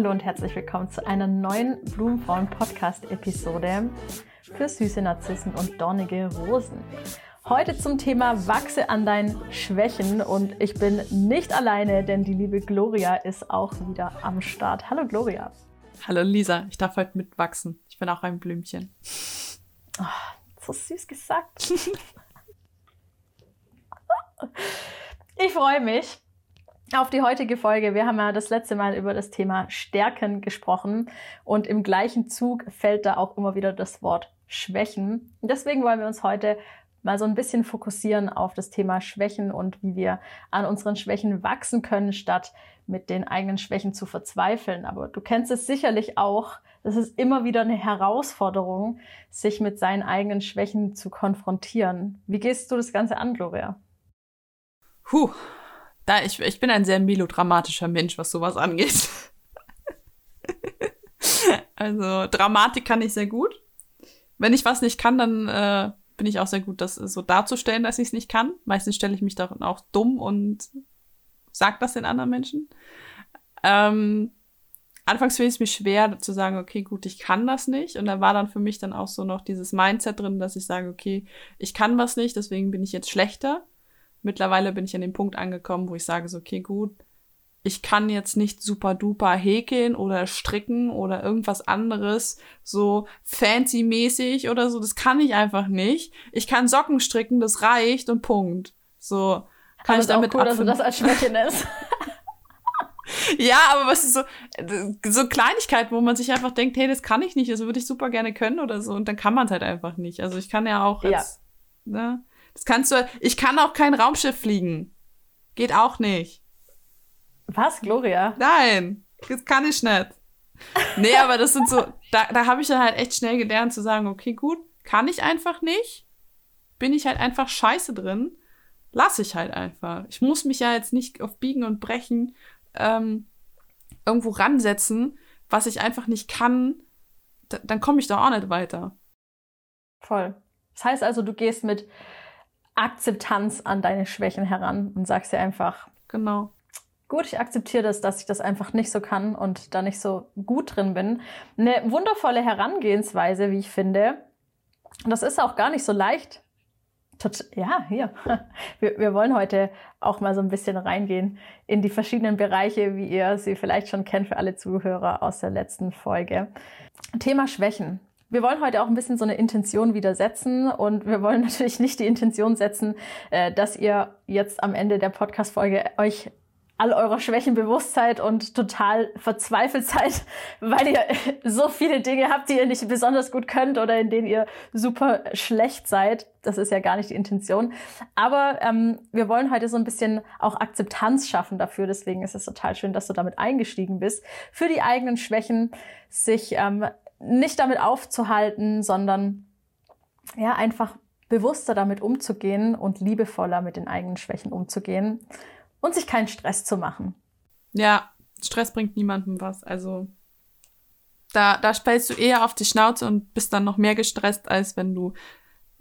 Hallo und herzlich willkommen zu einer neuen Blumenfrauen Podcast Episode für süße Narzissen und dornige Rosen. Heute zum Thema Wachse an deinen Schwächen und ich bin nicht alleine, denn die liebe Gloria ist auch wieder am Start. Hallo Gloria. Hallo Lisa, ich darf heute mitwachsen. Ich bin auch ein Blümchen. Oh, so süß gesagt. ich freue mich auf die heutige Folge. Wir haben ja das letzte Mal über das Thema Stärken gesprochen und im gleichen Zug fällt da auch immer wieder das Wort Schwächen. deswegen wollen wir uns heute mal so ein bisschen fokussieren auf das Thema Schwächen und wie wir an unseren Schwächen wachsen können, statt mit den eigenen Schwächen zu verzweifeln. Aber du kennst es sicherlich auch. Es ist immer wieder eine Herausforderung, sich mit seinen eigenen Schwächen zu konfrontieren. Wie gehst du das Ganze an, Gloria? Puh, da ich, ich bin ein sehr melodramatischer Mensch, was sowas angeht. also Dramatik kann ich sehr gut. Wenn ich was nicht kann, dann äh, bin ich auch sehr gut, das so darzustellen, dass ich es nicht kann. Meistens stelle ich mich dann auch dumm und sag das den anderen Menschen. Ähm, anfangs fiel es mir schwer zu sagen, okay, gut, ich kann das nicht. Und da war dann für mich dann auch so noch dieses Mindset drin, dass ich sage, okay, ich kann was nicht, deswegen bin ich jetzt schlechter mittlerweile bin ich an dem Punkt angekommen, wo ich sage so, okay, gut, ich kann jetzt nicht super duper häkeln oder stricken oder irgendwas anderes, so fancy-mäßig oder so. Das kann ich einfach nicht. Ich kann Socken stricken, das reicht und Punkt. So kann aber ich damit cool, dass du das als Schwäche ist. ja, aber was ist so, so Kleinigkeiten, wo man sich einfach denkt, hey, das kann ich nicht, das würde ich super gerne können oder so. Und dann kann man es halt einfach nicht. Also ich kann ja auch jetzt, ja. ne? Das kannst du. Ich kann auch kein Raumschiff fliegen. Geht auch nicht. Was, Gloria? Nein, das kann ich nicht. Nee, aber das sind so, da, da habe ich dann halt echt schnell gelernt zu sagen, okay, gut, kann ich einfach nicht. Bin ich halt einfach scheiße drin. Lass ich halt einfach. Ich muss mich ja jetzt nicht auf Biegen und Brechen ähm, irgendwo ransetzen, was ich einfach nicht kann. Da, dann komme ich doch auch nicht weiter. Voll. Das heißt also, du gehst mit Akzeptanz an deine Schwächen heran und sagst dir einfach, genau. Gut, ich akzeptiere das, dass ich das einfach nicht so kann und da nicht so gut drin bin. Eine wundervolle Herangehensweise, wie ich finde. Und das ist auch gar nicht so leicht. Ja, hier. Wir, wir wollen heute auch mal so ein bisschen reingehen in die verschiedenen Bereiche, wie ihr sie vielleicht schon kennt für alle Zuhörer aus der letzten Folge. Thema Schwächen. Wir wollen heute auch ein bisschen so eine Intention wieder setzen und wir wollen natürlich nicht die Intention setzen, äh, dass ihr jetzt am Ende der Podcast-Folge euch all eurer Schwächen bewusst seid und total verzweifelt seid, weil ihr so viele Dinge habt, die ihr nicht besonders gut könnt oder in denen ihr super schlecht seid. Das ist ja gar nicht die Intention. Aber ähm, wir wollen heute so ein bisschen auch Akzeptanz schaffen dafür. Deswegen ist es total schön, dass du damit eingestiegen bist, für die eigenen Schwächen sich ähm, nicht damit aufzuhalten, sondern ja, einfach bewusster damit umzugehen und liebevoller mit den eigenen Schwächen umzugehen und sich keinen Stress zu machen. Ja, Stress bringt niemandem was. Also da, da spellst du eher auf die Schnauze und bist dann noch mehr gestresst, als wenn du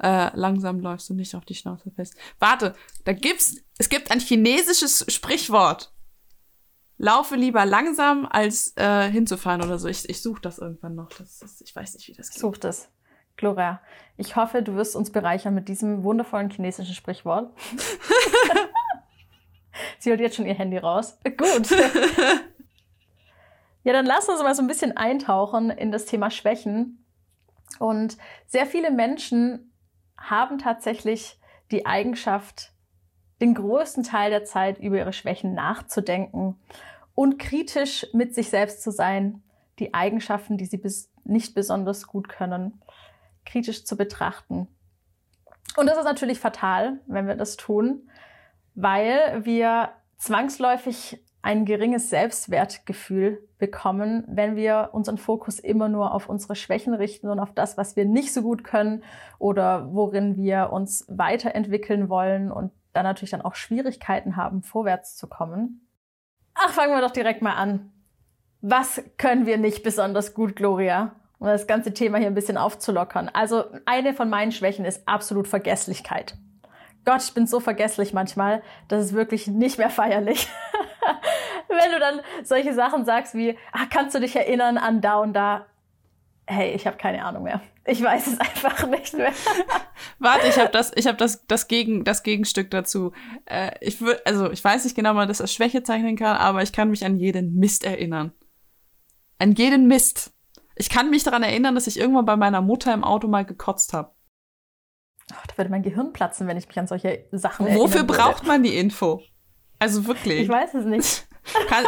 äh, langsam läufst und nicht auf die Schnauze fest. Warte, da gibt's, es gibt ein chinesisches Sprichwort laufe lieber langsam, als äh, hinzufahren oder so. Ich, ich suche das irgendwann noch. Das, das, ich weiß nicht, wie das geht. Such das. Gloria, ich hoffe, du wirst uns bereichern mit diesem wundervollen chinesischen Sprichwort. Sie holt jetzt schon ihr Handy raus. Gut. ja, dann lass uns mal so ein bisschen eintauchen in das Thema Schwächen. Und sehr viele Menschen haben tatsächlich die Eigenschaft, den größten Teil der Zeit über ihre Schwächen nachzudenken und kritisch mit sich selbst zu sein, die Eigenschaften, die sie bis nicht besonders gut können, kritisch zu betrachten. Und das ist natürlich fatal, wenn wir das tun, weil wir zwangsläufig ein geringes Selbstwertgefühl bekommen, wenn wir unseren Fokus immer nur auf unsere Schwächen richten und auf das, was wir nicht so gut können oder worin wir uns weiterentwickeln wollen und dann natürlich dann auch Schwierigkeiten haben, vorwärts zu kommen. Ach, fangen wir doch direkt mal an. Was können wir nicht besonders gut, Gloria? Um das ganze Thema hier ein bisschen aufzulockern. Also eine von meinen Schwächen ist absolut Vergesslichkeit. Gott, ich bin so vergesslich manchmal, das ist wirklich nicht mehr feierlich. Wenn du dann solche Sachen sagst wie, ach, kannst du dich erinnern an da und da? Hey, ich habe keine Ahnung mehr. Ich weiß es einfach nicht mehr. Warte, ich habe das, ich habe das, das Gegen, das Gegenstück dazu. Äh, ich würde, also ich weiß nicht genau, ob man das als Schwäche zeichnen kann, aber ich kann mich an jeden Mist erinnern. An jeden Mist. Ich kann mich daran erinnern, dass ich irgendwann bei meiner Mutter im Auto mal gekotzt habe. Oh, da würde mein Gehirn platzen, wenn ich mich an solche Sachen erinnere. Wofür braucht man die Info? Also wirklich. Ich weiß es nicht. Kann,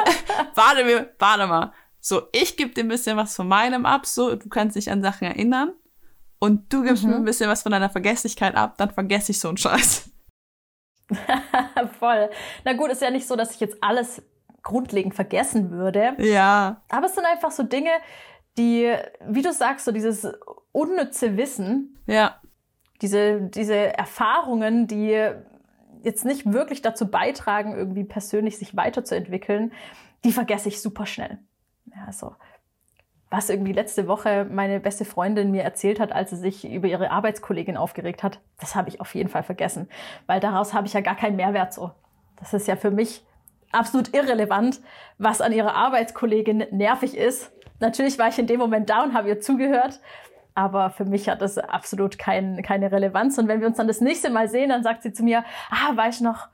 warte, warte mal. So, ich gebe dir ein bisschen was von meinem ab, so, du kannst dich an Sachen erinnern. Und du gibst mhm. mir ein bisschen was von deiner Vergesslichkeit ab, dann vergesse ich so einen Scheiß. Voll. Na gut, ist ja nicht so, dass ich jetzt alles grundlegend vergessen würde. Ja. Aber es sind einfach so Dinge, die, wie du sagst, so dieses unnütze Wissen. Ja. Diese, diese Erfahrungen, die jetzt nicht wirklich dazu beitragen, irgendwie persönlich sich weiterzuentwickeln, die vergesse ich super schnell. Ja, also, was irgendwie letzte Woche meine beste Freundin mir erzählt hat, als sie sich über ihre Arbeitskollegin aufgeregt hat, das habe ich auf jeden Fall vergessen, weil daraus habe ich ja gar keinen Mehrwert so. Das ist ja für mich absolut irrelevant, was an ihrer Arbeitskollegin nervig ist. Natürlich war ich in dem Moment da und habe ihr zugehört, aber für mich hat das absolut kein, keine Relevanz. Und wenn wir uns dann das nächste Mal sehen, dann sagt sie zu mir, ah, weiß ich noch,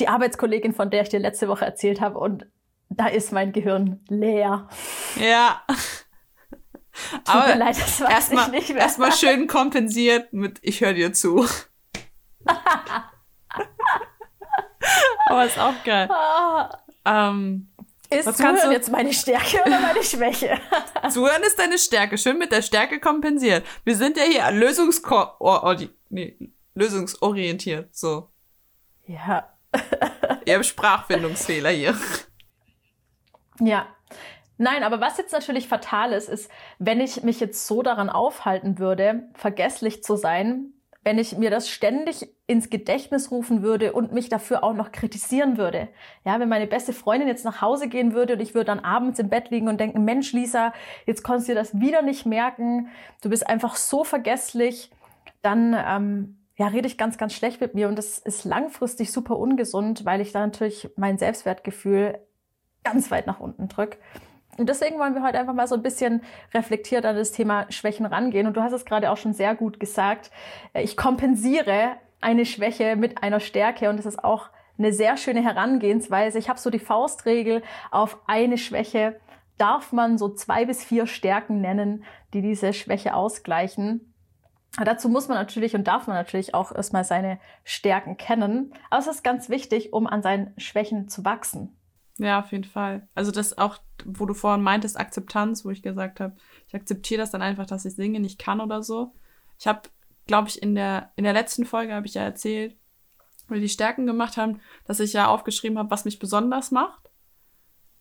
die Arbeitskollegin, von der ich dir letzte Woche erzählt habe, und da ist mein Gehirn leer. Ja. Tut Aber mir leid, das weiß erst mal, nicht mehr. Erstmal schön kompensiert mit Ich höre dir zu. Aber ist auch geil. Ähm, ist Was Zuhören du? jetzt meine Stärke oder meine Schwäche? Zuhören ist deine Stärke. Schön mit der Stärke kompensiert. Wir sind ja hier Lösungsko oh, oh, nee, lösungsorientiert. So. Ja. Ihr habt Sprachfindungsfehler hier. Ja. Nein, aber was jetzt natürlich fatal ist, ist, wenn ich mich jetzt so daran aufhalten würde, vergesslich zu sein, wenn ich mir das ständig ins Gedächtnis rufen würde und mich dafür auch noch kritisieren würde. Ja, wenn meine beste Freundin jetzt nach Hause gehen würde und ich würde dann abends im Bett liegen und denken, Mensch, Lisa, jetzt konntest du dir das wieder nicht merken. Du bist einfach so vergesslich. Dann, ähm, ja, rede ich ganz, ganz schlecht mit mir und das ist langfristig super ungesund, weil ich da natürlich mein Selbstwertgefühl ganz weit nach unten drücke. Und deswegen wollen wir heute einfach mal so ein bisschen reflektiert an das Thema Schwächen rangehen. Und du hast es gerade auch schon sehr gut gesagt. Äh, ich kompensiere eine Schwäche mit einer Stärke und das ist auch eine sehr schöne Herangehensweise. Ich habe so die Faustregel auf eine Schwäche darf man so zwei bis vier Stärken nennen, die diese Schwäche ausgleichen. Dazu muss man natürlich und darf man natürlich auch erstmal seine Stärken kennen. Aber es ist ganz wichtig, um an seinen Schwächen zu wachsen. Ja, auf jeden Fall. Also das auch, wo du vorhin meintest, Akzeptanz, wo ich gesagt habe, ich akzeptiere das dann einfach, dass ich singe nicht kann oder so. Ich habe, glaube ich, in der, in der letzten Folge habe ich ja erzählt, wo wir die Stärken gemacht haben, dass ich ja aufgeschrieben habe, was mich besonders macht.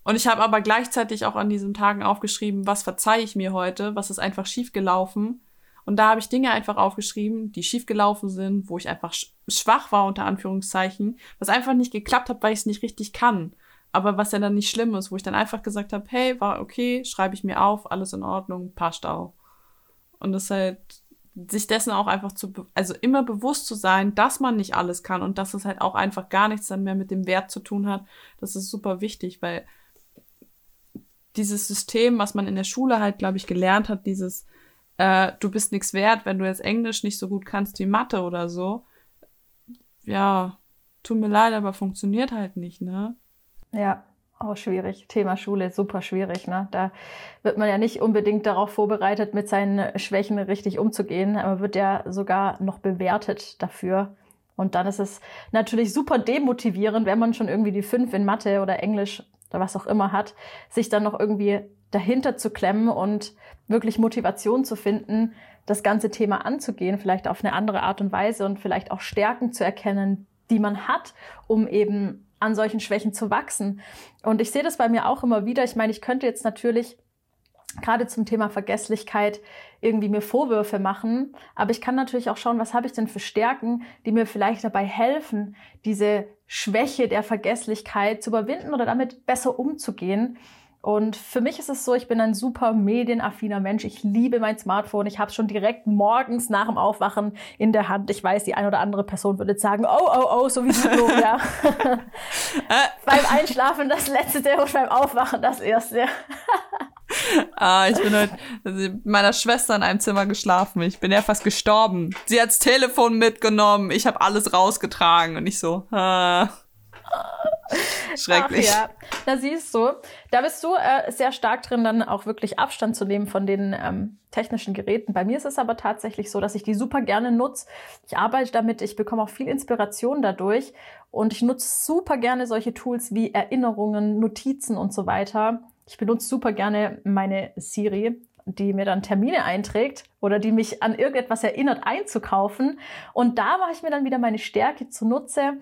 Und ich habe aber gleichzeitig auch an diesen Tagen aufgeschrieben, was verzeihe ich mir heute, was ist einfach schiefgelaufen. Und da habe ich Dinge einfach aufgeschrieben, die schiefgelaufen sind, wo ich einfach schwach war, unter Anführungszeichen, was einfach nicht geklappt hat, weil ich es nicht richtig kann aber was ja dann nicht schlimm ist, wo ich dann einfach gesagt habe, hey, war okay, schreibe ich mir auf, alles in Ordnung, passt auch. Und das halt, sich dessen auch einfach zu, also immer bewusst zu sein, dass man nicht alles kann und dass es halt auch einfach gar nichts dann mehr mit dem Wert zu tun hat, das ist super wichtig, weil dieses System, was man in der Schule halt, glaube ich, gelernt hat, dieses, äh, du bist nichts wert, wenn du jetzt Englisch nicht so gut kannst wie Mathe oder so, ja, tut mir leid, aber funktioniert halt nicht, ne? Ja, auch schwierig. Thema Schule, super schwierig. Ne? Da wird man ja nicht unbedingt darauf vorbereitet, mit seinen Schwächen richtig umzugehen, aber wird ja sogar noch bewertet dafür. Und dann ist es natürlich super demotivierend, wenn man schon irgendwie die fünf in Mathe oder Englisch oder was auch immer hat, sich dann noch irgendwie dahinter zu klemmen und wirklich Motivation zu finden, das ganze Thema anzugehen, vielleicht auf eine andere Art und Weise und vielleicht auch Stärken zu erkennen, die man hat, um eben an solchen Schwächen zu wachsen. Und ich sehe das bei mir auch immer wieder. Ich meine, ich könnte jetzt natürlich gerade zum Thema Vergesslichkeit irgendwie mir Vorwürfe machen, aber ich kann natürlich auch schauen, was habe ich denn für Stärken, die mir vielleicht dabei helfen, diese Schwäche der Vergesslichkeit zu überwinden oder damit besser umzugehen. Und für mich ist es so, ich bin ein super medienaffiner Mensch. Ich liebe mein Smartphone. Ich habe es schon direkt morgens nach dem Aufwachen in der Hand. Ich weiß, die eine oder andere Person würde sagen, oh, oh, oh, so wie du, ja. beim Einschlafen das letzte und beim Aufwachen das erste. ah, ich bin heute mit meiner Schwester in einem Zimmer geschlafen. Ich bin ja fast gestorben. Sie hat das Telefon mitgenommen. Ich habe alles rausgetragen und ich so. Ah. Schrecklich. Ach ja, da siehst du, da bist du äh, sehr stark drin, dann auch wirklich Abstand zu nehmen von den ähm, technischen Geräten. Bei mir ist es aber tatsächlich so, dass ich die super gerne nutze. Ich arbeite damit, ich bekomme auch viel Inspiration dadurch und ich nutze super gerne solche Tools wie Erinnerungen, Notizen und so weiter. Ich benutze super gerne meine Siri, die mir dann Termine einträgt oder die mich an irgendetwas erinnert, einzukaufen. Und da mache ich mir dann wieder meine Stärke zunutze,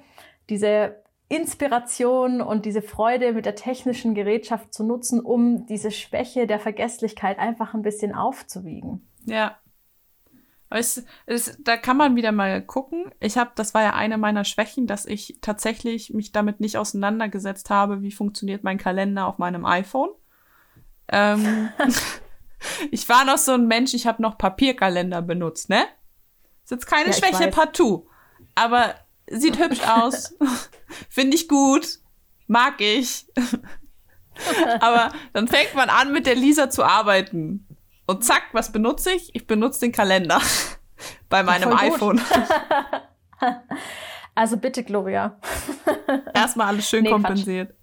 diese Inspiration und diese Freude mit der technischen Gerätschaft zu nutzen, um diese Schwäche der Vergesslichkeit einfach ein bisschen aufzuwiegen. Ja. Es, es, da kann man wieder mal gucken. Ich habe, das war ja eine meiner Schwächen, dass ich tatsächlich mich damit nicht auseinandergesetzt habe, wie funktioniert mein Kalender auf meinem iPhone. Ähm, ich war noch so ein Mensch, ich habe noch Papierkalender benutzt, ne? Ist jetzt keine ja, Schwäche partout. Aber Sieht hübsch aus. Finde ich gut. Mag ich. Aber dann fängt man an, mit der Lisa zu arbeiten. Und zack, was benutze ich? Ich benutze den Kalender bei meinem iPhone. also bitte, Gloria. Erstmal alles schön nee, kompensiert.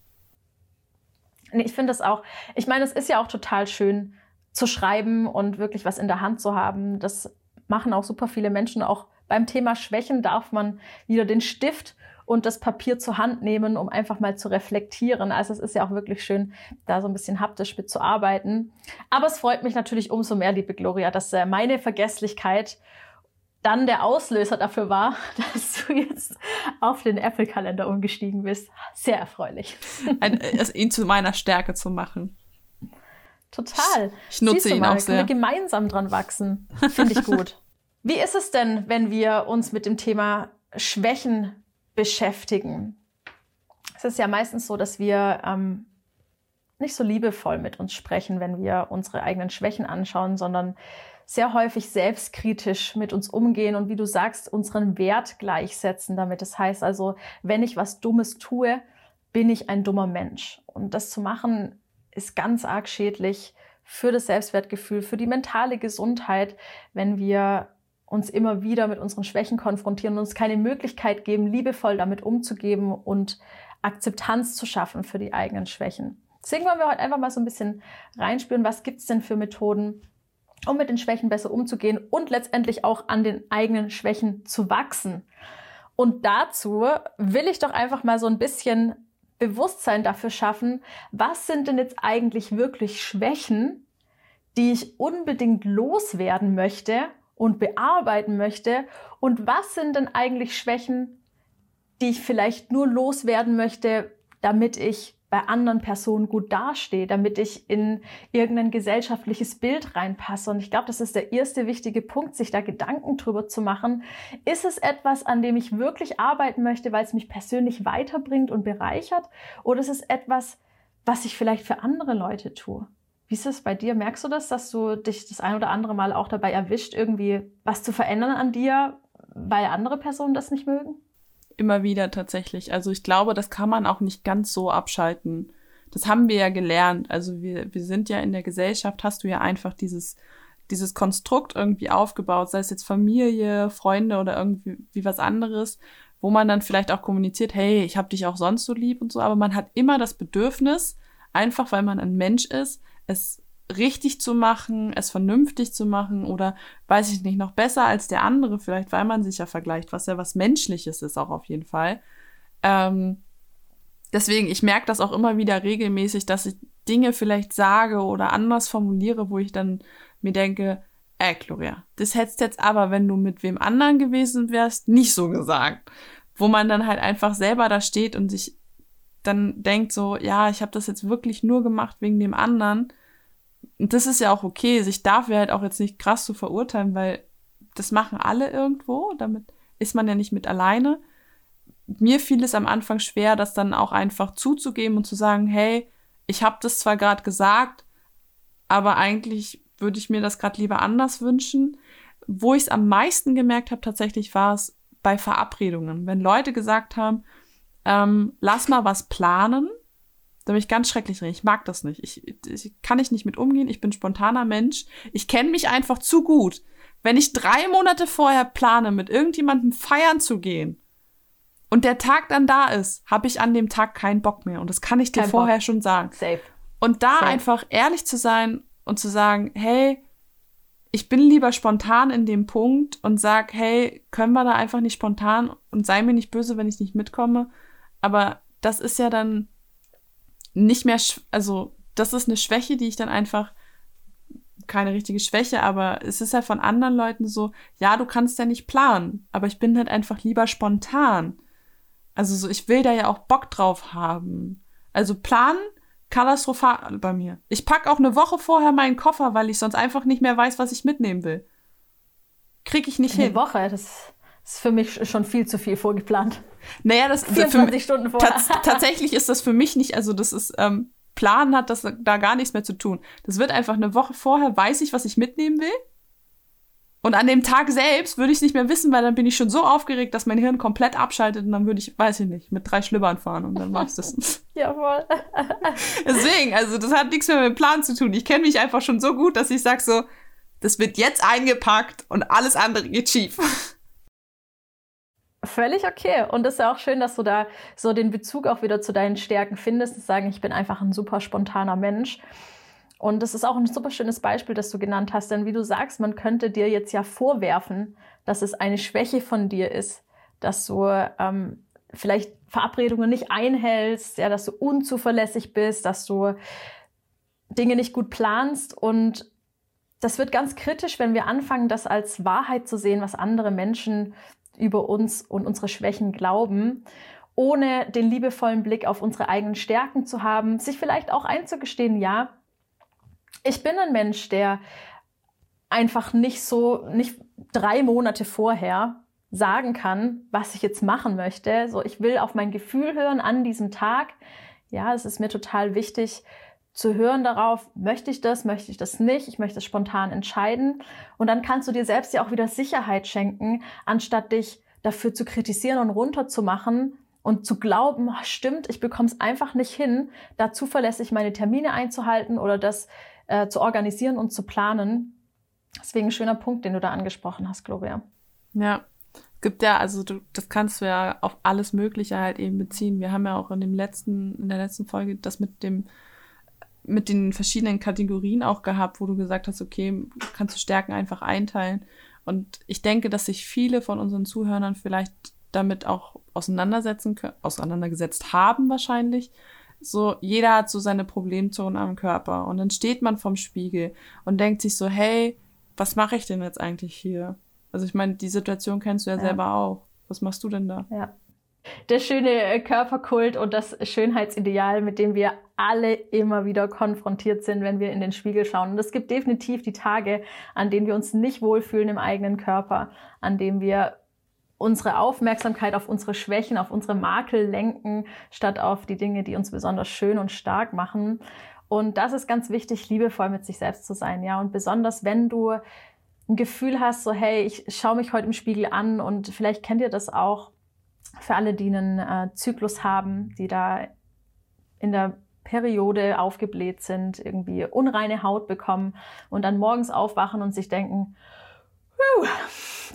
Nee, ich finde das auch. Ich meine, es ist ja auch total schön zu schreiben und wirklich was in der Hand zu haben. Das machen auch super viele Menschen auch beim Thema Schwächen darf man wieder den Stift und das Papier zur Hand nehmen, um einfach mal zu reflektieren. Also es ist ja auch wirklich schön, da so ein bisschen haptisch mit zu arbeiten. Aber es freut mich natürlich umso mehr, liebe Gloria, dass äh, meine Vergesslichkeit dann der Auslöser dafür war, dass du jetzt auf den Apple-Kalender umgestiegen bist. Sehr erfreulich. Ein, also ihn zu meiner Stärke zu machen. Total. Ich, nutze ihn mal, auch sehr. Wir gemeinsam dran wachsen. Finde ich gut. Wie ist es denn, wenn wir uns mit dem Thema Schwächen beschäftigen? Es ist ja meistens so, dass wir ähm, nicht so liebevoll mit uns sprechen, wenn wir unsere eigenen Schwächen anschauen, sondern sehr häufig selbstkritisch mit uns umgehen und wie du sagst, unseren Wert gleichsetzen damit. Das heißt also, wenn ich was Dummes tue, bin ich ein dummer Mensch. Und das zu machen ist ganz arg schädlich für das Selbstwertgefühl, für die mentale Gesundheit, wenn wir uns immer wieder mit unseren Schwächen konfrontieren und uns keine Möglichkeit geben, liebevoll damit umzugeben und Akzeptanz zu schaffen für die eigenen Schwächen. Deswegen wollen wir heute einfach mal so ein bisschen reinspüren, was gibt es denn für Methoden, um mit den Schwächen besser umzugehen und letztendlich auch an den eigenen Schwächen zu wachsen. Und dazu will ich doch einfach mal so ein bisschen Bewusstsein dafür schaffen, was sind denn jetzt eigentlich wirklich Schwächen, die ich unbedingt loswerden möchte und bearbeiten möchte? Und was sind denn eigentlich Schwächen, die ich vielleicht nur loswerden möchte, damit ich bei anderen Personen gut dastehe, damit ich in irgendein gesellschaftliches Bild reinpasse. Und ich glaube, das ist der erste wichtige Punkt, sich da Gedanken drüber zu machen. Ist es etwas, an dem ich wirklich arbeiten möchte, weil es mich persönlich weiterbringt und bereichert? Oder ist es etwas, was ich vielleicht für andere Leute tue? Wie ist es bei dir? Merkst du das, dass du dich das ein oder andere Mal auch dabei erwischt, irgendwie was zu verändern an dir, weil andere Personen das nicht mögen? Immer wieder tatsächlich. Also ich glaube, das kann man auch nicht ganz so abschalten. Das haben wir ja gelernt. Also wir, wir sind ja in der Gesellschaft, hast du ja einfach dieses, dieses Konstrukt irgendwie aufgebaut, sei es jetzt Familie, Freunde oder irgendwie wie was anderes, wo man dann vielleicht auch kommuniziert, hey, ich habe dich auch sonst so lieb und so, aber man hat immer das Bedürfnis, einfach weil man ein Mensch ist, es richtig zu machen, es vernünftig zu machen oder weiß ich nicht, noch besser als der andere, vielleicht weil man sich ja vergleicht, was ja was Menschliches ist auch auf jeden Fall. Ähm, deswegen, ich merke das auch immer wieder regelmäßig, dass ich Dinge vielleicht sage oder anders formuliere, wo ich dann mir denke, ey, Gloria, das hättest jetzt aber, wenn du mit wem anderen gewesen wärst, nicht so gesagt. Wo man dann halt einfach selber da steht und sich dann denkt so, ja, ich habe das jetzt wirklich nur gemacht wegen dem anderen. Und das ist ja auch okay, sich dafür halt auch jetzt nicht krass zu verurteilen, weil das machen alle irgendwo, damit ist man ja nicht mit alleine. Mir fiel es am Anfang schwer, das dann auch einfach zuzugeben und zu sagen, hey, ich habe das zwar gerade gesagt, aber eigentlich würde ich mir das gerade lieber anders wünschen. Wo ich es am meisten gemerkt habe, tatsächlich war es bei Verabredungen. Wenn Leute gesagt haben, ähm, lass mal was planen. Da bin ich ganz schrecklich drin. Ich mag das nicht. Ich, ich kann ich nicht mit umgehen. Ich bin spontaner Mensch. Ich kenne mich einfach zu gut. Wenn ich drei Monate vorher plane, mit irgendjemandem feiern zu gehen und der Tag dann da ist, habe ich an dem Tag keinen Bock mehr. Und das kann ich dir Kein vorher Bock. schon sagen. Safe. Und da Safe. einfach ehrlich zu sein und zu sagen, hey, ich bin lieber spontan in dem Punkt und sag, hey, können wir da einfach nicht spontan und sei mir nicht böse, wenn ich nicht mitkomme. Aber das ist ja dann nicht mehr, also das ist eine Schwäche, die ich dann einfach, keine richtige Schwäche, aber es ist ja von anderen Leuten so, ja, du kannst ja nicht planen, aber ich bin halt einfach lieber spontan. Also so, ich will da ja auch Bock drauf haben. Also planen katastrophal bei mir. Ich pack auch eine Woche vorher meinen Koffer, weil ich sonst einfach nicht mehr weiß, was ich mitnehmen will. Krieg ich nicht eine hin. Eine Woche, das ist für mich schon viel zu viel vorgeplant. Naja, das 24 für, Stunden vorher. tatsächlich ist das für mich nicht, also das ist, ähm, Planen hat das da gar nichts mehr zu tun. Das wird einfach eine Woche vorher, weiß ich, was ich mitnehmen will. Und an dem Tag selbst würde ich es nicht mehr wissen, weil dann bin ich schon so aufgeregt, dass mein Hirn komplett abschaltet und dann würde ich, weiß ich nicht, mit drei Schlüppern fahren und dann du es. Jawohl. Deswegen, also das hat nichts mehr mit dem Plan zu tun. Ich kenne mich einfach schon so gut, dass ich sage so, das wird jetzt eingepackt und alles andere geht schief. Völlig okay. Und es ist ja auch schön, dass du da so den Bezug auch wieder zu deinen Stärken findest. Und sagen, ich bin einfach ein super spontaner Mensch. Und das ist auch ein super schönes Beispiel, das du genannt hast. Denn wie du sagst, man könnte dir jetzt ja vorwerfen, dass es eine Schwäche von dir ist, dass du ähm, vielleicht Verabredungen nicht einhältst, ja, dass du unzuverlässig bist, dass du Dinge nicht gut planst. Und das wird ganz kritisch, wenn wir anfangen, das als Wahrheit zu sehen, was andere Menschen über uns und unsere Schwächen glauben, ohne den liebevollen Blick auf unsere eigenen Stärken zu haben, sich vielleicht auch einzugestehen, ja, ich bin ein Mensch, der einfach nicht so, nicht drei Monate vorher sagen kann, was ich jetzt machen möchte. So, ich will auf mein Gefühl hören an diesem Tag. Ja, es ist mir total wichtig zu hören darauf, möchte ich das, möchte ich das nicht, ich möchte es spontan entscheiden. Und dann kannst du dir selbst ja auch wieder Sicherheit schenken, anstatt dich dafür zu kritisieren und runterzumachen und zu glauben, ach, stimmt, ich bekomme es einfach nicht hin, da zuverlässig meine Termine einzuhalten oder das äh, zu organisieren und zu planen. Deswegen ein schöner Punkt, den du da angesprochen hast, Gloria. Ja, gibt ja, also du, das kannst du ja auf alles Mögliche halt eben beziehen. Wir haben ja auch in dem letzten, in der letzten Folge das mit dem, mit den verschiedenen Kategorien auch gehabt, wo du gesagt hast, okay, kannst du Stärken einfach einteilen. Und ich denke, dass sich viele von unseren Zuhörern vielleicht damit auch auseinandersetzen können, auseinandergesetzt haben wahrscheinlich so, jeder hat so seine Problemzonen am Körper. Und dann steht man vorm Spiegel und denkt sich so, hey, was mache ich denn jetzt eigentlich hier? Also ich meine, die Situation kennst du ja, ja, selber auch. Was machst du denn da? Ja. Der schöne äh, Körperkult und das Schönheitsideal, mit dem wir alle immer wieder konfrontiert sind, wenn wir in den Spiegel schauen. Und es gibt definitiv die Tage, an denen wir uns nicht wohlfühlen im eigenen Körper, an denen wir unsere Aufmerksamkeit auf unsere Schwächen, auf unsere Makel lenken, statt auf die Dinge, die uns besonders schön und stark machen. Und das ist ganz wichtig, liebevoll mit sich selbst zu sein, ja. Und besonders, wenn du ein Gefühl hast, so, hey, ich schaue mich heute im Spiegel an und vielleicht kennt ihr das auch für alle, die einen äh, Zyklus haben, die da in der Periode aufgebläht sind, irgendwie unreine Haut bekommen und dann morgens aufwachen und sich denken,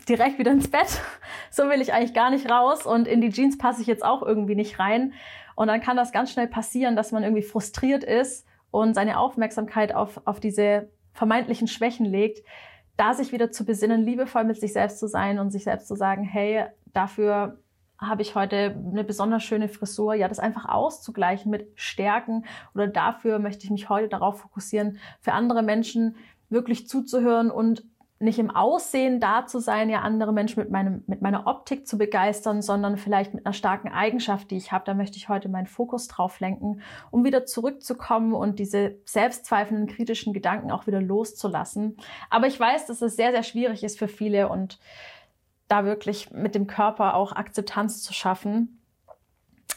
direkt wieder ins Bett. So will ich eigentlich gar nicht raus und in die Jeans passe ich jetzt auch irgendwie nicht rein. Und dann kann das ganz schnell passieren, dass man irgendwie frustriert ist und seine Aufmerksamkeit auf, auf diese vermeintlichen Schwächen legt, da sich wieder zu besinnen, liebevoll mit sich selbst zu sein und sich selbst zu sagen, hey, dafür habe ich heute eine besonders schöne Frisur, ja, das einfach auszugleichen mit Stärken oder dafür möchte ich mich heute darauf fokussieren, für andere Menschen wirklich zuzuhören und nicht im Aussehen da zu sein, ja andere Menschen mit, meinem, mit meiner Optik zu begeistern, sondern vielleicht mit einer starken Eigenschaft, die ich habe. Da möchte ich heute meinen Fokus drauf lenken, um wieder zurückzukommen und diese selbstzweifelnden, kritischen Gedanken auch wieder loszulassen. Aber ich weiß, dass es sehr, sehr schwierig ist für viele und da wirklich mit dem Körper auch Akzeptanz zu schaffen.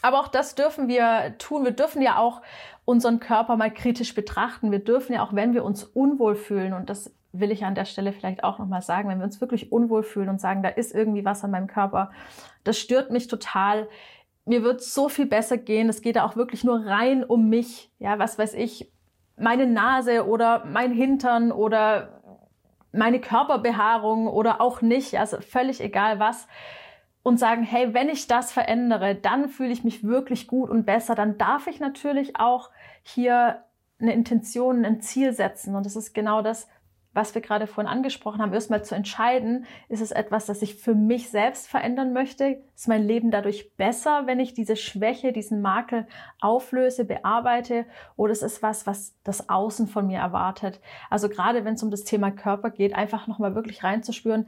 Aber auch das dürfen wir tun. Wir dürfen ja auch unseren Körper mal kritisch betrachten. Wir dürfen ja auch, wenn wir uns unwohl fühlen, und das will ich an der Stelle vielleicht auch nochmal sagen, wenn wir uns wirklich unwohl fühlen und sagen, da ist irgendwie was an meinem Körper, das stört mich total, mir wird so viel besser gehen. Es geht da auch wirklich nur rein um mich. Ja, was weiß ich, meine Nase oder mein Hintern oder meine Körperbehaarung oder auch nicht, also völlig egal was. Und sagen, hey, wenn ich das verändere, dann fühle ich mich wirklich gut und besser. Dann darf ich natürlich auch hier eine Intention, ein Ziel setzen. Und das ist genau das, was wir gerade vorhin angesprochen haben, erstmal zu entscheiden, ist es etwas, das ich für mich selbst verändern möchte? Ist mein Leben dadurch besser, wenn ich diese Schwäche, diesen Makel auflöse, bearbeite? Oder ist es was, was das Außen von mir erwartet? Also gerade wenn es um das Thema Körper geht, einfach nochmal wirklich reinzuspüren,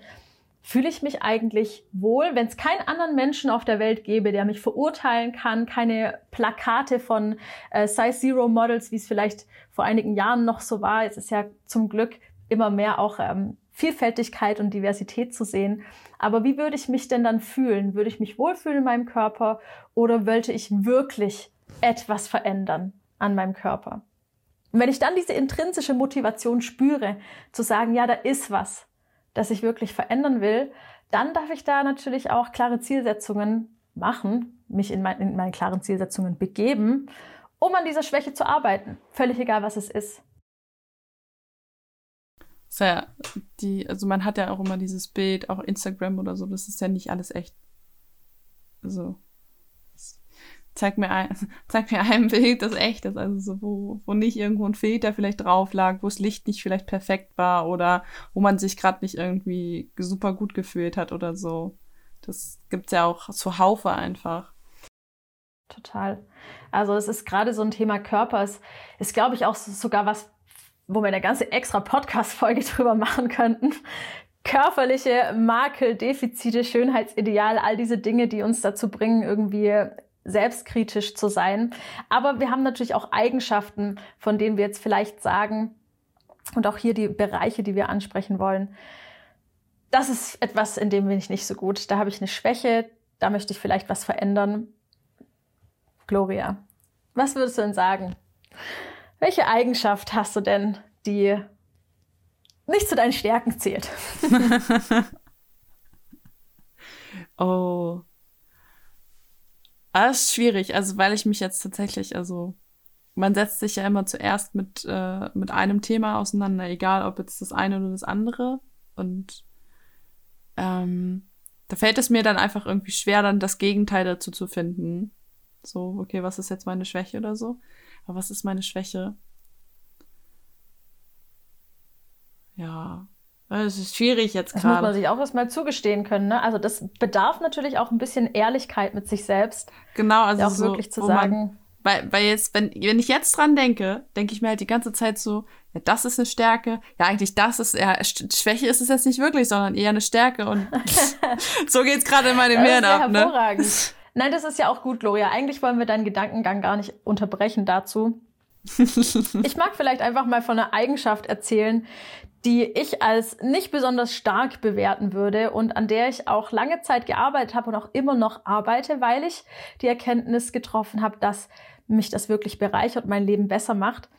fühle ich mich eigentlich wohl, wenn es keinen anderen Menschen auf der Welt gäbe, der mich verurteilen kann, keine Plakate von äh, Size Zero Models, wie es vielleicht vor einigen Jahren noch so war. Es ist ja zum Glück immer mehr auch ähm, Vielfältigkeit und Diversität zu sehen. Aber wie würde ich mich denn dann fühlen? Würde ich mich wohlfühlen in meinem Körper oder wollte ich wirklich etwas verändern an meinem Körper? Und wenn ich dann diese intrinsische Motivation spüre, zu sagen, ja, da ist was, das ich wirklich verändern will, dann darf ich da natürlich auch klare Zielsetzungen machen, mich in, mein, in meine klaren Zielsetzungen begeben, um an dieser Schwäche zu arbeiten. Völlig egal, was es ist ist ja die, also man hat ja auch immer dieses Bild, auch Instagram oder so, das ist ja nicht alles echt. Also, zeig mir ein, zeig mir ein Bild, das echt ist, also so, wo, wo nicht irgendwo ein Filter vielleicht drauf lag, wo das Licht nicht vielleicht perfekt war oder wo man sich gerade nicht irgendwie super gut gefühlt hat oder so. Das gibt's ja auch zuhaufe einfach. Total. Also es ist gerade so ein Thema Körper, es ist, glaube ich, auch sogar was, wo wir eine ganze extra Podcast-Folge drüber machen könnten. Körperliche Makel, Defizite, Schönheitsideal, all diese Dinge, die uns dazu bringen, irgendwie selbstkritisch zu sein. Aber wir haben natürlich auch Eigenschaften, von denen wir jetzt vielleicht sagen, und auch hier die Bereiche, die wir ansprechen wollen. Das ist etwas, in dem bin ich nicht so gut. Da habe ich eine Schwäche, da möchte ich vielleicht was verändern. Gloria, was würdest du denn sagen? Welche Eigenschaft hast du denn, die nicht zu deinen Stärken zählt? oh. Das ist schwierig, also weil ich mich jetzt tatsächlich, also man setzt sich ja immer zuerst mit, äh, mit einem Thema auseinander, egal ob jetzt das eine oder das andere. Und ähm, da fällt es mir dann einfach irgendwie schwer, dann das Gegenteil dazu zu finden. So, okay, was ist jetzt meine Schwäche oder so? Aber was ist meine Schwäche? Ja. Es ist schwierig jetzt gerade. Das muss man sich auch erstmal zugestehen können. Ne? Also das bedarf natürlich auch ein bisschen Ehrlichkeit mit sich selbst. Genau, also auch so, wirklich zu sagen. Man, weil, weil jetzt, wenn, wenn ich jetzt dran denke, denke ich mir halt die ganze Zeit so, ja, das ist eine Stärke. Ja, eigentlich das ist, ja, Schwäche ist es jetzt nicht wirklich, sondern eher eine Stärke. Und so geht's gerade in meinem Hirn ab. Ne? Nein, das ist ja auch gut, Gloria. Eigentlich wollen wir deinen Gedankengang gar nicht unterbrechen dazu. ich mag vielleicht einfach mal von einer Eigenschaft erzählen, die ich als nicht besonders stark bewerten würde und an der ich auch lange Zeit gearbeitet habe und auch immer noch arbeite, weil ich die Erkenntnis getroffen habe, dass mich das wirklich bereichert und mein Leben besser macht.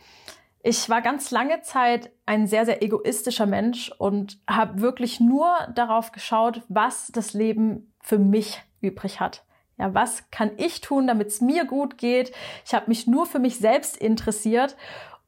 Ich war ganz lange Zeit ein sehr, sehr egoistischer Mensch und habe wirklich nur darauf geschaut, was das Leben für mich übrig hat. Ja, was kann ich tun, damit es mir gut geht? Ich habe mich nur für mich selbst interessiert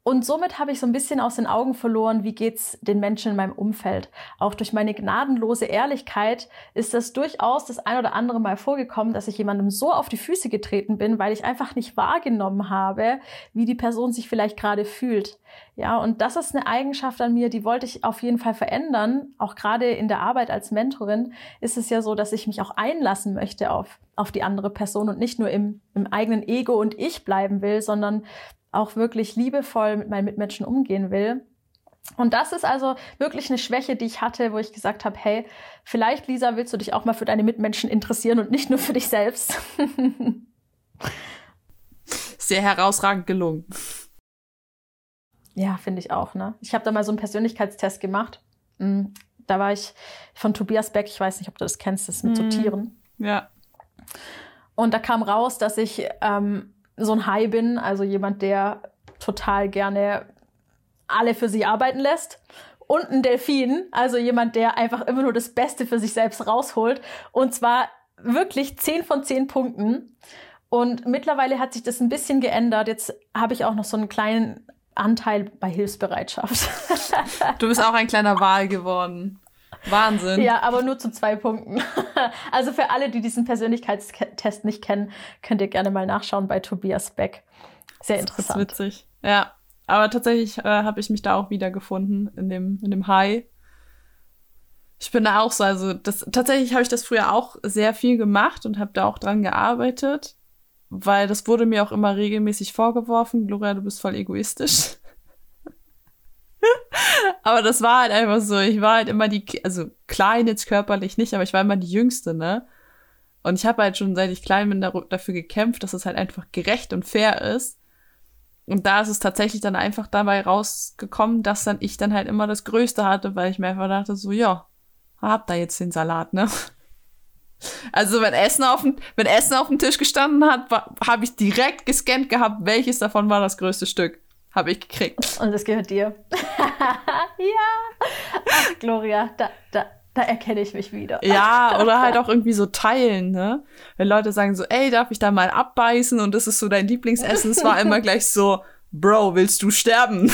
und somit habe ich so ein bisschen aus den Augen verloren, wie geht's den Menschen in meinem Umfeld. Auch durch meine gnadenlose Ehrlichkeit ist das durchaus das ein oder andere Mal vorgekommen, dass ich jemandem so auf die Füße getreten bin, weil ich einfach nicht wahrgenommen habe, wie die Person sich vielleicht gerade fühlt. Ja, und das ist eine Eigenschaft an mir, die wollte ich auf jeden Fall verändern. Auch gerade in der Arbeit als Mentorin ist es ja so, dass ich mich auch einlassen möchte auf, auf die andere Person und nicht nur im, im eigenen Ego und ich bleiben will, sondern auch wirklich liebevoll mit meinen Mitmenschen umgehen will. Und das ist also wirklich eine Schwäche, die ich hatte, wo ich gesagt habe, hey, vielleicht, Lisa, willst du dich auch mal für deine Mitmenschen interessieren und nicht nur für dich selbst. Sehr herausragend gelungen. Ja, finde ich auch. Ne? Ich habe da mal so einen Persönlichkeitstest gemacht. Mm, da war ich von Tobias Beck, ich weiß nicht, ob du das kennst, das ist mit so mm, Tieren. Ja. Und da kam raus, dass ich ähm, so ein Hai bin, also jemand, der total gerne alle für sich arbeiten lässt. Und ein Delfin, also jemand, der einfach immer nur das Beste für sich selbst rausholt. Und zwar wirklich 10 von 10 Punkten. Und mittlerweile hat sich das ein bisschen geändert. Jetzt habe ich auch noch so einen kleinen Anteil bei Hilfsbereitschaft. du bist auch ein kleiner Wal geworden. Wahnsinn. Ja, aber nur zu zwei Punkten. Also für alle, die diesen Persönlichkeitstest nicht kennen, könnt ihr gerne mal nachschauen bei Tobias Beck. Sehr interessant. Das ist witzig. Ja, aber tatsächlich äh, habe ich mich da auch wiedergefunden in dem in dem High. Ich bin da auch so, also das tatsächlich habe ich das früher auch sehr viel gemacht und habe da auch dran gearbeitet, weil das wurde mir auch immer regelmäßig vorgeworfen. Gloria, du bist voll egoistisch. aber das war halt einfach so. Ich war halt immer die, also klein jetzt körperlich nicht, aber ich war immer die Jüngste, ne? Und ich habe halt schon, seit ich klein bin, dafür gekämpft, dass es halt einfach gerecht und fair ist. Und da ist es tatsächlich dann einfach dabei rausgekommen, dass dann ich dann halt immer das Größte hatte, weil ich mir einfach dachte, so, ja, hab da jetzt den Salat, ne? Also wenn Essen auf dem, wenn Essen auf dem Tisch gestanden hat, habe ich direkt gescannt gehabt, welches davon war das größte Stück habe ich gekriegt. Und das gehört dir. ja. Ach, Gloria, da, da, da erkenne ich mich wieder. Ja, oder halt auch irgendwie so teilen, ne? Wenn Leute sagen so, ey, darf ich da mal abbeißen und das ist so dein Lieblingsessen, es war immer gleich so, Bro, willst du sterben?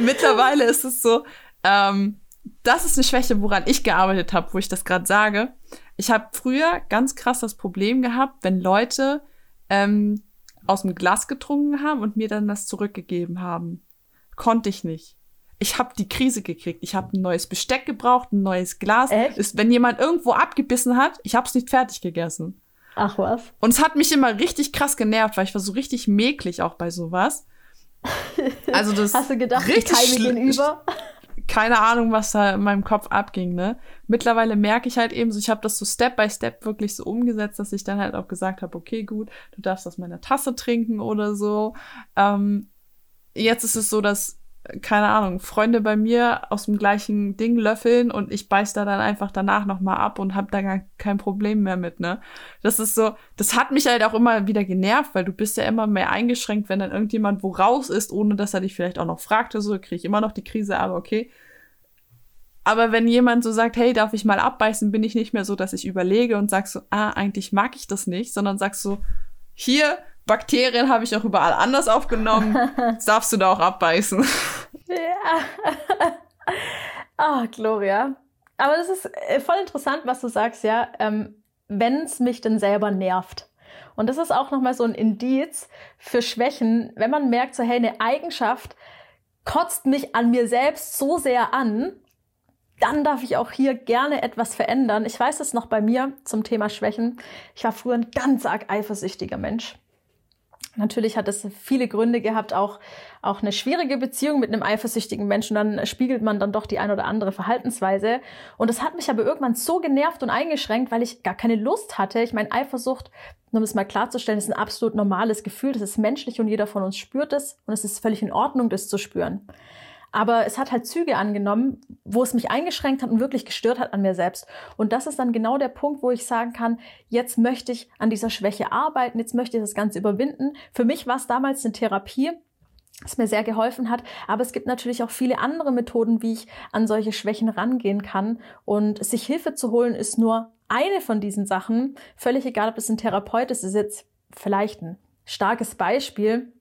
Mittlerweile ist es so, ähm, das ist eine Schwäche, woran ich gearbeitet habe, wo ich das gerade sage. Ich habe früher ganz krass das Problem gehabt, wenn Leute ähm, aus dem Glas getrunken haben und mir dann das zurückgegeben haben. Konnte ich nicht. Ich habe die Krise gekriegt. Ich habe ein neues Besteck gebraucht, ein neues Glas. Echt? Ist, wenn jemand irgendwo abgebissen hat, ich habe es nicht fertig gegessen. Ach was. Und es hat mich immer richtig krass genervt, weil ich war so richtig mäglich auch bei sowas. Also das Hast du gedacht, die Keime gehen über? Keine Ahnung, was da in meinem Kopf abging, ne? Mittlerweile merke ich halt eben so, ich habe das so Step by Step wirklich so umgesetzt, dass ich dann halt auch gesagt habe, okay, gut, du darfst aus meiner Tasse trinken oder so. Ähm, jetzt ist es so, dass keine Ahnung, Freunde bei mir aus dem gleichen Ding löffeln und ich beiß da dann einfach danach nochmal ab und hab da gar kein Problem mehr mit, ne? Das ist so, das hat mich halt auch immer wieder genervt, weil du bist ja immer mehr eingeschränkt, wenn dann irgendjemand wo raus ist, ohne dass er dich vielleicht auch noch fragte, so kriege ich immer noch die Krise, aber okay. Aber wenn jemand so sagt, hey, darf ich mal abbeißen, bin ich nicht mehr so, dass ich überlege und sag so, ah, eigentlich mag ich das nicht, sondern sagst so, hier, Bakterien habe ich auch überall anders aufgenommen. Das darfst du da auch abbeißen. Ja. Ah, oh, Gloria. Aber das ist äh, voll interessant, was du sagst, ja. Ähm, Wenn es mich denn selber nervt. Und das ist auch nochmal so ein Indiz für Schwächen, wenn man merkt, so, hey, eine Eigenschaft kotzt mich an mir selbst so sehr an, dann darf ich auch hier gerne etwas verändern. Ich weiß es noch bei mir zum Thema Schwächen. Ich war früher ein ganz arg eifersüchtiger Mensch. Natürlich hat es viele Gründe gehabt, auch, auch eine schwierige Beziehung mit einem eifersüchtigen Menschen. Dann spiegelt man dann doch die ein oder andere Verhaltensweise. Und das hat mich aber irgendwann so genervt und eingeschränkt, weil ich gar keine Lust hatte. Ich meine, Eifersucht, um es mal klarzustellen, ist ein absolut normales Gefühl. Das ist menschlich und jeder von uns spürt es. Und es ist völlig in Ordnung, das zu spüren. Aber es hat halt Züge angenommen, wo es mich eingeschränkt hat und wirklich gestört hat an mir selbst. Und das ist dann genau der Punkt, wo ich sagen kann, jetzt möchte ich an dieser Schwäche arbeiten, jetzt möchte ich das Ganze überwinden. Für mich war es damals eine Therapie, das mir sehr geholfen hat. Aber es gibt natürlich auch viele andere Methoden, wie ich an solche Schwächen rangehen kann. Und sich Hilfe zu holen ist nur eine von diesen Sachen. Völlig egal, ob es ein Therapeut ist, ist jetzt vielleicht ein starkes Beispiel.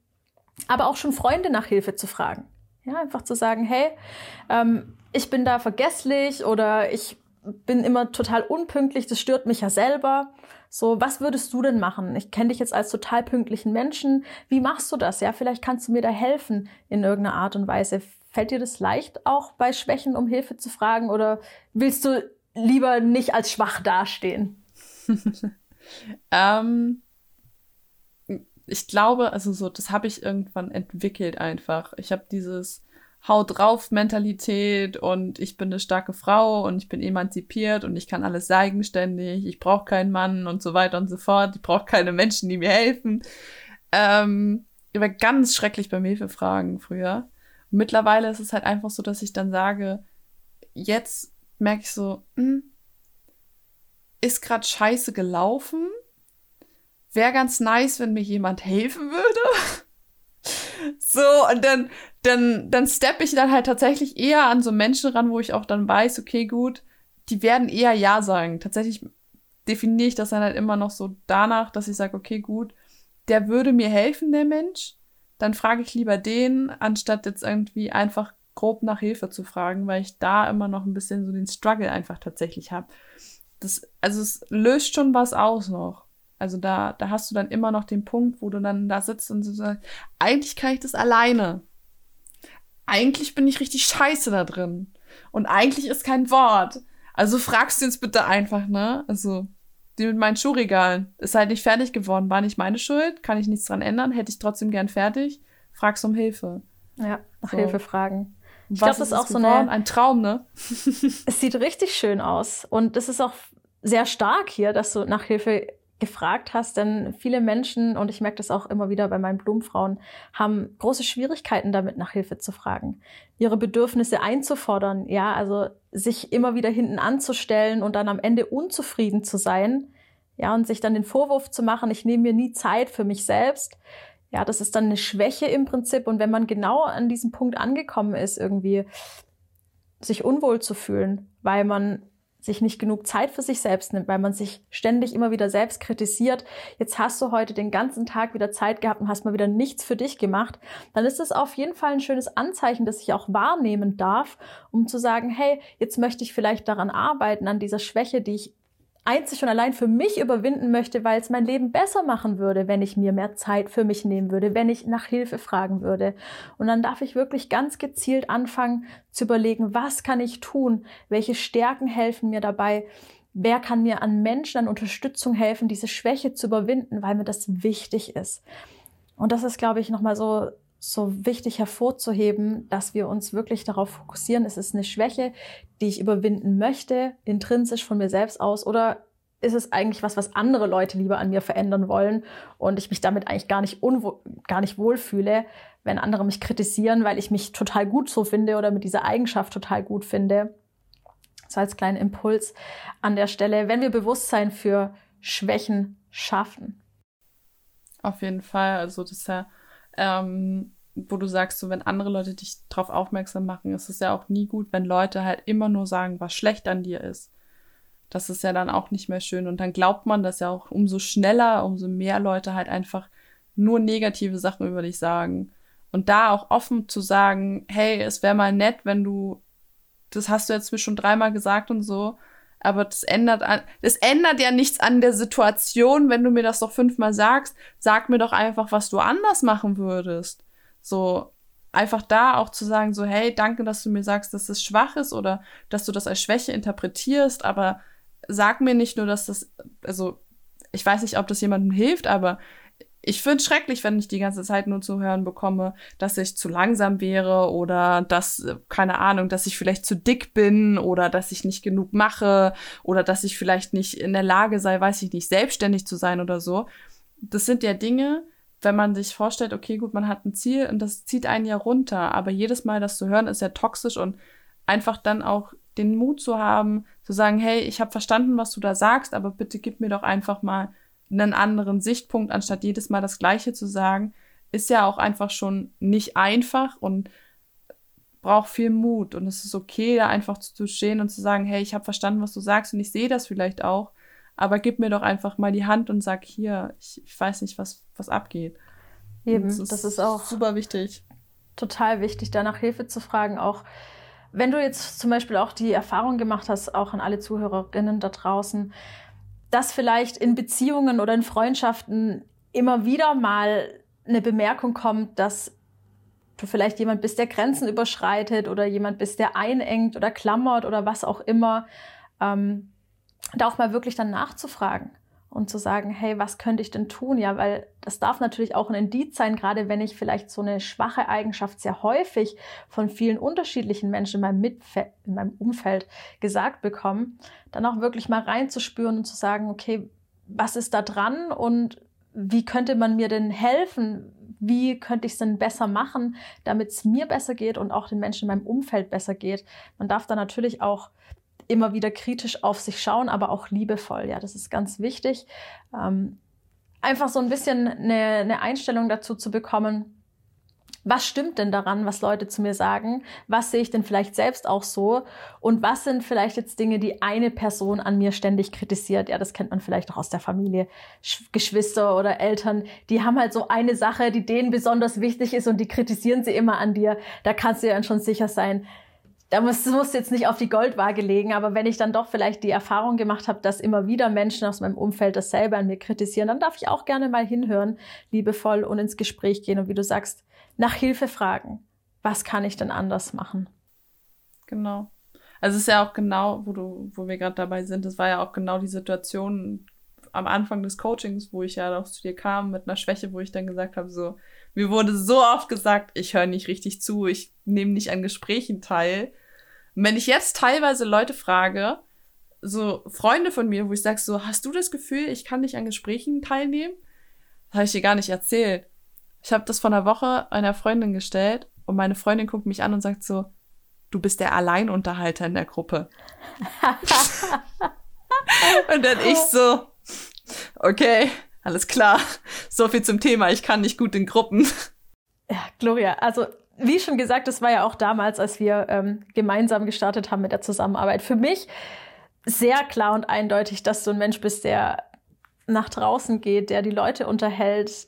Aber auch schon Freunde nach Hilfe zu fragen. Ja, einfach zu sagen, hey, ähm, ich bin da vergesslich oder ich bin immer total unpünktlich, das stört mich ja selber. So, was würdest du denn machen? Ich kenne dich jetzt als total pünktlichen Menschen. Wie machst du das? Ja, vielleicht kannst du mir da helfen in irgendeiner Art und Weise. Fällt dir das leicht, auch bei Schwächen um Hilfe zu fragen oder willst du lieber nicht als schwach dastehen? ähm, ich glaube, also so, das habe ich irgendwann entwickelt einfach. Ich habe dieses Haut drauf Mentalität und ich bin eine starke Frau und ich bin emanzipiert und ich kann alles eigenständig, ich brauche keinen Mann und so weiter und so fort. Ich brauche keine Menschen, die mir helfen. Ähm, ich war ganz schrecklich beim Hilfefragen früher. Und mittlerweile ist es halt einfach so, dass ich dann sage, jetzt merke ich so, hm, ist gerade scheiße gelaufen wäre ganz nice, wenn mir jemand helfen würde. so, und dann, dann, dann steppe ich dann halt tatsächlich eher an so Menschen ran, wo ich auch dann weiß, okay, gut, die werden eher Ja sagen. Tatsächlich definiere ich das dann halt immer noch so danach, dass ich sage, okay, gut, der würde mir helfen, der Mensch. Dann frage ich lieber den, anstatt jetzt irgendwie einfach grob nach Hilfe zu fragen, weil ich da immer noch ein bisschen so den Struggle einfach tatsächlich habe. Das, also es löst schon was aus noch. Also da, da hast du dann immer noch den Punkt, wo du dann da sitzt und so sagst, eigentlich kann ich das alleine. Eigentlich bin ich richtig scheiße da drin. Und eigentlich ist kein Wort. Also fragst du jetzt bitte einfach, ne? Also, die mit meinen Schuhregalen. Ist halt nicht fertig geworden. War nicht meine Schuld. Kann ich nichts dran ändern. Hätte ich trotzdem gern fertig. Fragst um Hilfe. Ja, nach so. Hilfe fragen. Ich glaube, das ist auch so eine, ein Traum, ne? es sieht richtig schön aus. Und es ist auch sehr stark hier, dass du nach Hilfe gefragt hast, denn viele Menschen, und ich merke das auch immer wieder bei meinen Blumenfrauen, haben große Schwierigkeiten damit, nach Hilfe zu fragen, ihre Bedürfnisse einzufordern, ja, also sich immer wieder hinten anzustellen und dann am Ende unzufrieden zu sein, ja, und sich dann den Vorwurf zu machen, ich nehme mir nie Zeit für mich selbst. Ja, das ist dann eine Schwäche im Prinzip. Und wenn man genau an diesem Punkt angekommen ist, irgendwie sich unwohl zu fühlen, weil man sich nicht genug Zeit für sich selbst nimmt, weil man sich ständig immer wieder selbst kritisiert. Jetzt hast du heute den ganzen Tag wieder Zeit gehabt und hast mal wieder nichts für dich gemacht. Dann ist es auf jeden Fall ein schönes Anzeichen, das ich auch wahrnehmen darf, um zu sagen, hey, jetzt möchte ich vielleicht daran arbeiten, an dieser Schwäche, die ich einzig und allein für mich überwinden möchte, weil es mein Leben besser machen würde, wenn ich mir mehr Zeit für mich nehmen würde, wenn ich nach Hilfe fragen würde. Und dann darf ich wirklich ganz gezielt anfangen zu überlegen, was kann ich tun? Welche Stärken helfen mir dabei? Wer kann mir an Menschen, an Unterstützung helfen, diese Schwäche zu überwinden, weil mir das wichtig ist? Und das ist, glaube ich, nochmal so so wichtig hervorzuheben, dass wir uns wirklich darauf fokussieren, ist es eine Schwäche, die ich überwinden möchte, intrinsisch von mir selbst aus, oder ist es eigentlich was, was andere Leute lieber an mir verändern wollen und ich mich damit eigentlich gar nicht, gar nicht wohlfühle, wenn andere mich kritisieren, weil ich mich total gut so finde oder mit dieser Eigenschaft total gut finde. So als kleinen Impuls an der Stelle, wenn wir Bewusstsein für Schwächen schaffen. Auf jeden Fall. Also das ist ja ähm, wo du sagst, so wenn andere Leute dich darauf aufmerksam machen, ist es ja auch nie gut, wenn Leute halt immer nur sagen, was schlecht an dir ist. Das ist ja dann auch nicht mehr schön. Und dann glaubt man das ja auch umso schneller, umso mehr Leute halt einfach nur negative Sachen über dich sagen. Und da auch offen zu sagen, hey, es wäre mal nett, wenn du, das hast du jetzt mir schon dreimal gesagt und so, aber das ändert an, das ändert ja nichts an der Situation, wenn du mir das doch fünfmal sagst. Sag mir doch einfach, was du anders machen würdest. So einfach da auch zu sagen, so, hey, danke, dass du mir sagst, dass es schwach ist oder dass du das als Schwäche interpretierst, aber sag mir nicht nur, dass das, also ich weiß nicht, ob das jemandem hilft, aber ich finde schrecklich, wenn ich die ganze Zeit nur zu hören bekomme, dass ich zu langsam wäre oder dass, keine Ahnung, dass ich vielleicht zu dick bin oder dass ich nicht genug mache oder dass ich vielleicht nicht in der Lage sei, weiß ich nicht, selbstständig zu sein oder so. Das sind ja Dinge, wenn man sich vorstellt, okay, gut, man hat ein Ziel und das zieht einen ja runter, aber jedes Mal das zu hören ist ja toxisch und einfach dann auch den Mut zu haben, zu sagen, hey, ich habe verstanden, was du da sagst, aber bitte gib mir doch einfach mal einen anderen Sichtpunkt, anstatt jedes Mal das Gleiche zu sagen, ist ja auch einfach schon nicht einfach und braucht viel Mut. Und es ist okay, da einfach zu stehen und zu sagen, hey, ich habe verstanden, was du sagst und ich sehe das vielleicht auch, aber gib mir doch einfach mal die Hand und sag hier, ich, ich weiß nicht, was, was abgeht. Eben, das ist, das ist auch super wichtig. Total wichtig, danach Hilfe zu fragen, auch wenn du jetzt zum Beispiel auch die Erfahrung gemacht hast, auch an alle Zuhörerinnen da draußen, dass vielleicht in Beziehungen oder in Freundschaften immer wieder mal eine Bemerkung kommt, dass du vielleicht jemand bist, der Grenzen überschreitet oder jemand bist, der einengt oder klammert oder was auch immer, ähm, da auch mal wirklich dann nachzufragen und zu sagen, hey, was könnte ich denn tun? Ja, weil das darf natürlich auch ein Indiz sein, gerade wenn ich vielleicht so eine schwache Eigenschaft sehr häufig von vielen unterschiedlichen Menschen in meinem, Mitfe in meinem Umfeld gesagt bekomme, dann auch wirklich mal reinzuspüren und zu sagen, okay, was ist da dran und wie könnte man mir denn helfen? Wie könnte ich es denn besser machen, damit es mir besser geht und auch den Menschen in meinem Umfeld besser geht? Man darf da natürlich auch immer wieder kritisch auf sich schauen, aber auch liebevoll. Ja, das ist ganz wichtig. Ähm, einfach so ein bisschen eine, eine Einstellung dazu zu bekommen. was stimmt denn daran, was Leute zu mir sagen? Was sehe ich denn vielleicht selbst auch so? Und was sind vielleicht jetzt Dinge, die eine Person an mir ständig kritisiert? Ja, das kennt man vielleicht auch aus der Familie. Geschwister oder Eltern, die haben halt so eine Sache, die denen besonders wichtig ist und die kritisieren sie immer an dir. Da kannst du ja dann schon sicher sein, da muss, muss jetzt nicht auf die Goldwaage legen, aber wenn ich dann doch vielleicht die Erfahrung gemacht habe, dass immer wieder Menschen aus meinem Umfeld dasselbe an mir kritisieren, dann darf ich auch gerne mal hinhören, liebevoll und ins Gespräch gehen und wie du sagst, nach Hilfe fragen. Was kann ich denn anders machen? Genau. Also es ist ja auch genau, wo du, wo wir gerade dabei sind, es war ja auch genau die Situation am Anfang des Coachings, wo ich ja noch zu dir kam mit einer Schwäche, wo ich dann gesagt habe, so, mir wurde so oft gesagt, ich höre nicht richtig zu, ich nehme nicht an Gesprächen teil. Und wenn ich jetzt teilweise Leute frage, so Freunde von mir, wo ich sage so, hast du das Gefühl, ich kann nicht an Gesprächen teilnehmen? Das habe ich dir gar nicht erzählt. Ich habe das vor einer Woche einer Freundin gestellt und meine Freundin guckt mich an und sagt so, du bist der Alleinunterhalter in der Gruppe. und dann ich so, okay, alles klar. So viel zum Thema, ich kann nicht gut in Gruppen. Ja, Gloria, also wie schon gesagt, das war ja auch damals, als wir ähm, gemeinsam gestartet haben mit der Zusammenarbeit. Für mich sehr klar und eindeutig, dass du ein Mensch bist, der nach draußen geht, der die Leute unterhält,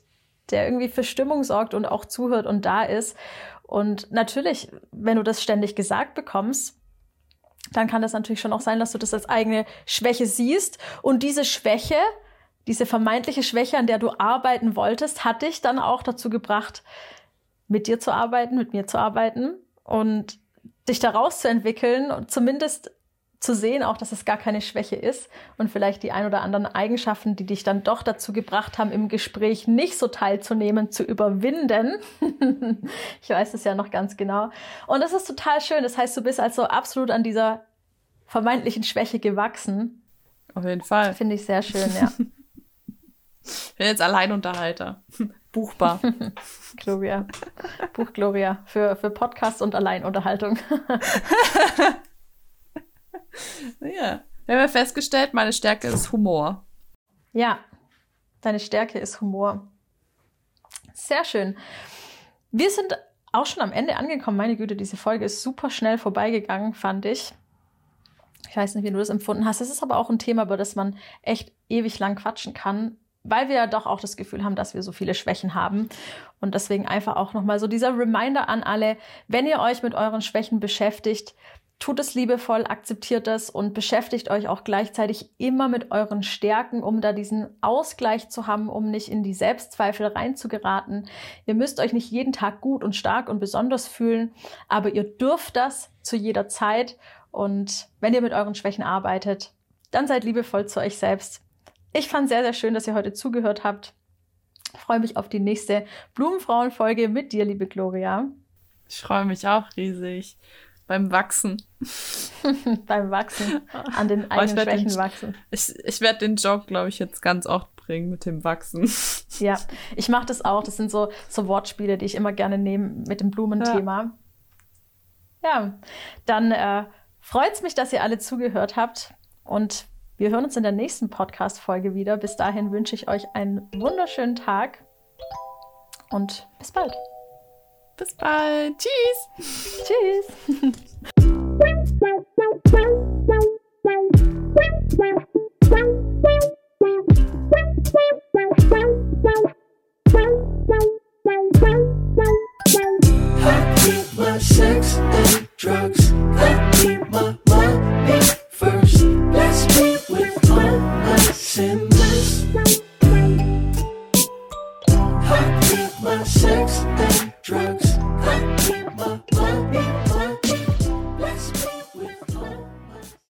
der irgendwie für Stimmung sorgt und auch zuhört und da ist. Und natürlich, wenn du das ständig gesagt bekommst, dann kann das natürlich schon auch sein, dass du das als eigene Schwäche siehst. Und diese Schwäche, diese vermeintliche Schwäche, an der du arbeiten wolltest, hat dich dann auch dazu gebracht, mit dir zu arbeiten, mit mir zu arbeiten und dich daraus zu entwickeln und zumindest zu sehen auch, dass es gar keine Schwäche ist und vielleicht die ein oder anderen Eigenschaften, die dich dann doch dazu gebracht haben, im Gespräch nicht so teilzunehmen, zu überwinden. ich weiß es ja noch ganz genau. Und das ist total schön. Das heißt, du bist also absolut an dieser vermeintlichen Schwäche gewachsen. Auf jeden Fall. Finde ich sehr schön, ja. Ich bin jetzt Alleinunterhalter. Buchbar. Gloria. Buch Gloria für, für Podcast und Alleinunterhaltung. ja. Wir haben ja festgestellt, meine Stärke ist Humor. Ja, deine Stärke ist Humor. Sehr schön. Wir sind auch schon am Ende angekommen. Meine Güte, diese Folge ist super schnell vorbeigegangen, fand ich. Ich weiß nicht, wie du das empfunden hast. Es ist aber auch ein Thema, über das man echt ewig lang quatschen kann weil wir ja doch auch das Gefühl haben, dass wir so viele Schwächen haben. Und deswegen einfach auch nochmal so dieser Reminder an alle, wenn ihr euch mit euren Schwächen beschäftigt, tut es liebevoll, akzeptiert es und beschäftigt euch auch gleichzeitig immer mit euren Stärken, um da diesen Ausgleich zu haben, um nicht in die Selbstzweifel reinzugeraten. Ihr müsst euch nicht jeden Tag gut und stark und besonders fühlen, aber ihr dürft das zu jeder Zeit. Und wenn ihr mit euren Schwächen arbeitet, dann seid liebevoll zu euch selbst ich fand sehr, sehr schön, dass ihr heute zugehört habt. Ich freue mich auf die nächste Blumenfrauen-Folge mit dir, liebe Gloria. Ich freue mich auch riesig. Beim Wachsen. Beim Wachsen. An den eigenen Schwächen den, wachsen. Ich, ich werde den Job, glaube ich, jetzt ganz oft bringen mit dem Wachsen. Ja, ich mache das auch. Das sind so, so Wortspiele, die ich immer gerne nehme mit dem Blumenthema. Ja, ja dann äh, freut es mich, dass ihr alle zugehört habt. Und wir hören uns in der nächsten Podcast-Folge wieder. Bis dahin wünsche ich euch einen wunderschönen Tag und bis bald. Bis bald. Tschüss. Tschüss. sex and drugs. I keep